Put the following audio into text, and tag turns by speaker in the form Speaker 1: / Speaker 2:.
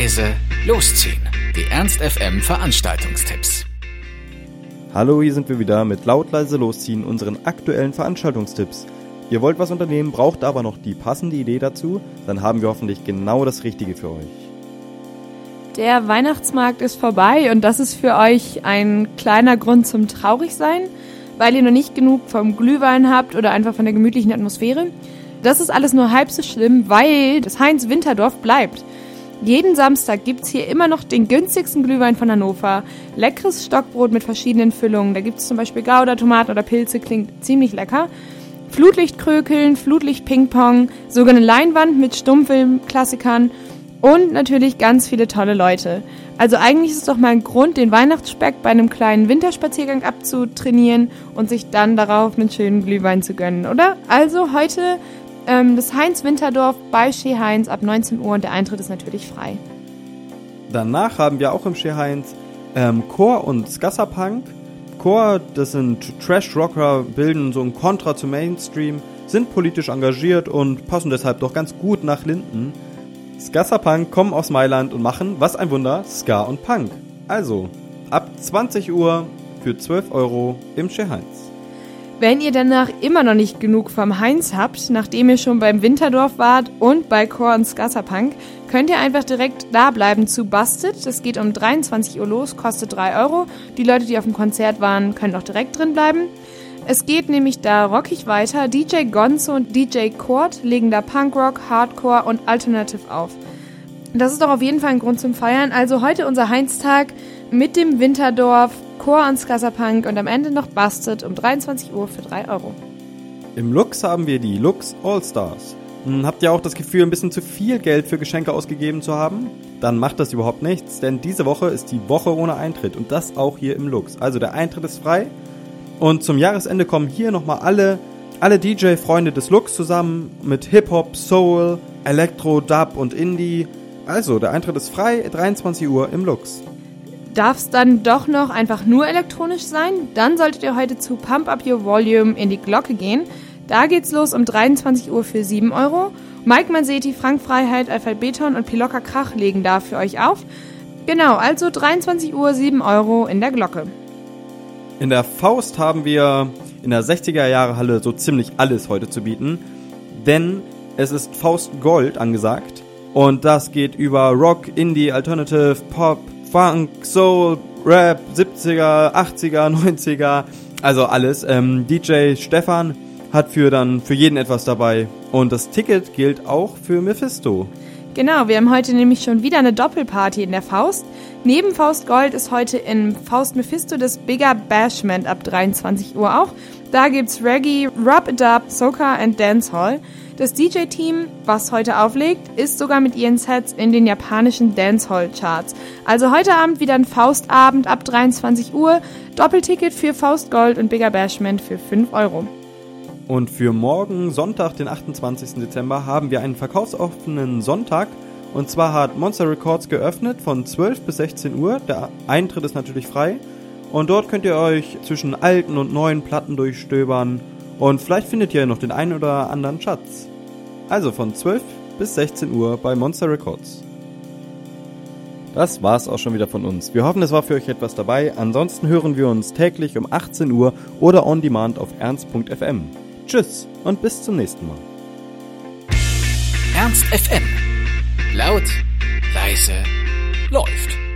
Speaker 1: leise, losziehen. Die Ernst FM Veranstaltungstipps.
Speaker 2: Hallo, hier sind wir wieder mit laut leise losziehen unseren aktuellen Veranstaltungstipps. Ihr wollt was unternehmen, braucht aber noch die passende Idee dazu, dann haben wir hoffentlich genau das Richtige für euch.
Speaker 3: Der Weihnachtsmarkt ist vorbei und das ist für euch ein kleiner Grund zum Traurigsein, weil ihr noch nicht genug vom Glühwein habt oder einfach von der gemütlichen Atmosphäre. Das ist alles nur halb so schlimm, weil das Heinz Winterdorf bleibt. Jeden Samstag gibt es hier immer noch den günstigsten Glühwein von Hannover. Leckeres Stockbrot mit verschiedenen Füllungen. Da gibt es zum Beispiel Gouda, Tomaten oder Pilze, klingt ziemlich lecker. Flutlichtkrökeln, Flutlicht-Ping-Pong, sogar eine Leinwand mit Stummfilm-Klassikern und natürlich ganz viele tolle Leute. Also eigentlich ist es doch mal ein Grund, den Weihnachtsspeck bei einem kleinen Winterspaziergang abzutrainieren und sich dann darauf einen schönen Glühwein zu gönnen, oder? Also heute ähm, das Heinz Winterdorf bei Schee Heinz ab 19 Uhr und der Eintritt ist natürlich frei.
Speaker 2: Danach haben wir auch im Schee Heinz ähm, Chor und Scasserpunk. Chor, das sind Trash-Rocker, bilden so ein Kontra zu Mainstream, sind politisch engagiert und passen deshalb doch ganz gut nach Linden. Scasserpunk kommen aus Mailand und machen, was ein Wunder, Ska und Punk. Also, ab 20 Uhr für 12 Euro im Schee Heinz.
Speaker 3: Wenn ihr danach immer noch nicht genug vom Heinz habt, nachdem ihr schon beim Winterdorf wart und bei Chor und Scasserpunk, könnt ihr einfach direkt da bleiben zu Busted. Das geht um 23 Uhr los, kostet 3 Euro. Die Leute, die auf dem Konzert waren, können auch direkt drin bleiben. Es geht nämlich da rockig weiter. DJ Gonzo und DJ Cord legen da Punkrock, Hardcore und Alternative auf. Das ist doch auf jeden Fall ein Grund zum Feiern. Also heute unser Heinz-Tag mit dem Winterdorf Chor ans Punk und am Ende noch Busted um 23 Uhr für 3 Euro.
Speaker 2: Im Lux haben wir die Lux All-Stars. Hm, habt ihr auch das Gefühl, ein bisschen zu viel Geld für Geschenke ausgegeben zu haben? Dann macht das überhaupt nichts, denn diese Woche ist die Woche ohne Eintritt und das auch hier im Lux. Also der Eintritt ist frei und zum Jahresende kommen hier nochmal alle, alle DJ-Freunde des Lux zusammen mit Hip-Hop, Soul, Elektro, Dub und Indie. Also der Eintritt ist frei, 23 Uhr im Lux.
Speaker 3: Darf es dann doch noch einfach nur elektronisch sein? Dann solltet ihr heute zu Pump Up Your Volume in die Glocke gehen. Da geht's los um 23 Uhr für 7 Euro. Mike Manseti, Frank Freiheit, Alphabet und Piloka Krach legen da für euch auf. Genau, also 23 Uhr 7 Euro in der Glocke.
Speaker 2: In der Faust haben wir in der 60er Jahre Halle so ziemlich alles heute zu bieten, denn es ist Faust Gold angesagt und das geht über Rock, Indie, Alternative, Pop, Funk, Soul, Rap, 70er, 80er, 90er, also alles. Ähm, DJ Stefan hat für dann für jeden etwas dabei. Und das Ticket gilt auch für Mephisto.
Speaker 3: Genau, wir haben heute nämlich schon wieder eine Doppelparty in der Faust. Neben Faust Gold ist heute in Faust Mephisto das Bigger Bashment ab 23 Uhr auch. Da gibt's Reggae, Rub It Up, Soca and Dancehall. Das DJ-Team, was heute auflegt, ist sogar mit ihren Sets in den japanischen Dancehall-Charts. Also heute Abend wieder ein Faustabend ab 23 Uhr. Doppelticket für Faust Gold und Bigger Bashment für 5 Euro.
Speaker 2: Und für morgen, Sonntag, den 28. Dezember, haben wir einen verkaufsoffenen Sonntag. Und zwar hat Monster Records geöffnet von 12 bis 16 Uhr. Der Eintritt ist natürlich frei. Und dort könnt ihr euch zwischen alten und neuen Platten durchstöbern. Und vielleicht findet ihr noch den einen oder anderen Schatz. Also von 12 bis 16 Uhr bei Monster Records. Das war's auch schon wieder von uns. Wir hoffen, es war für euch etwas dabei. Ansonsten hören wir uns täglich um 18 Uhr oder on demand auf ernst.fm. Tschüss und bis zum nächsten Mal.
Speaker 1: Ernst FM. Laut, leise, läuft.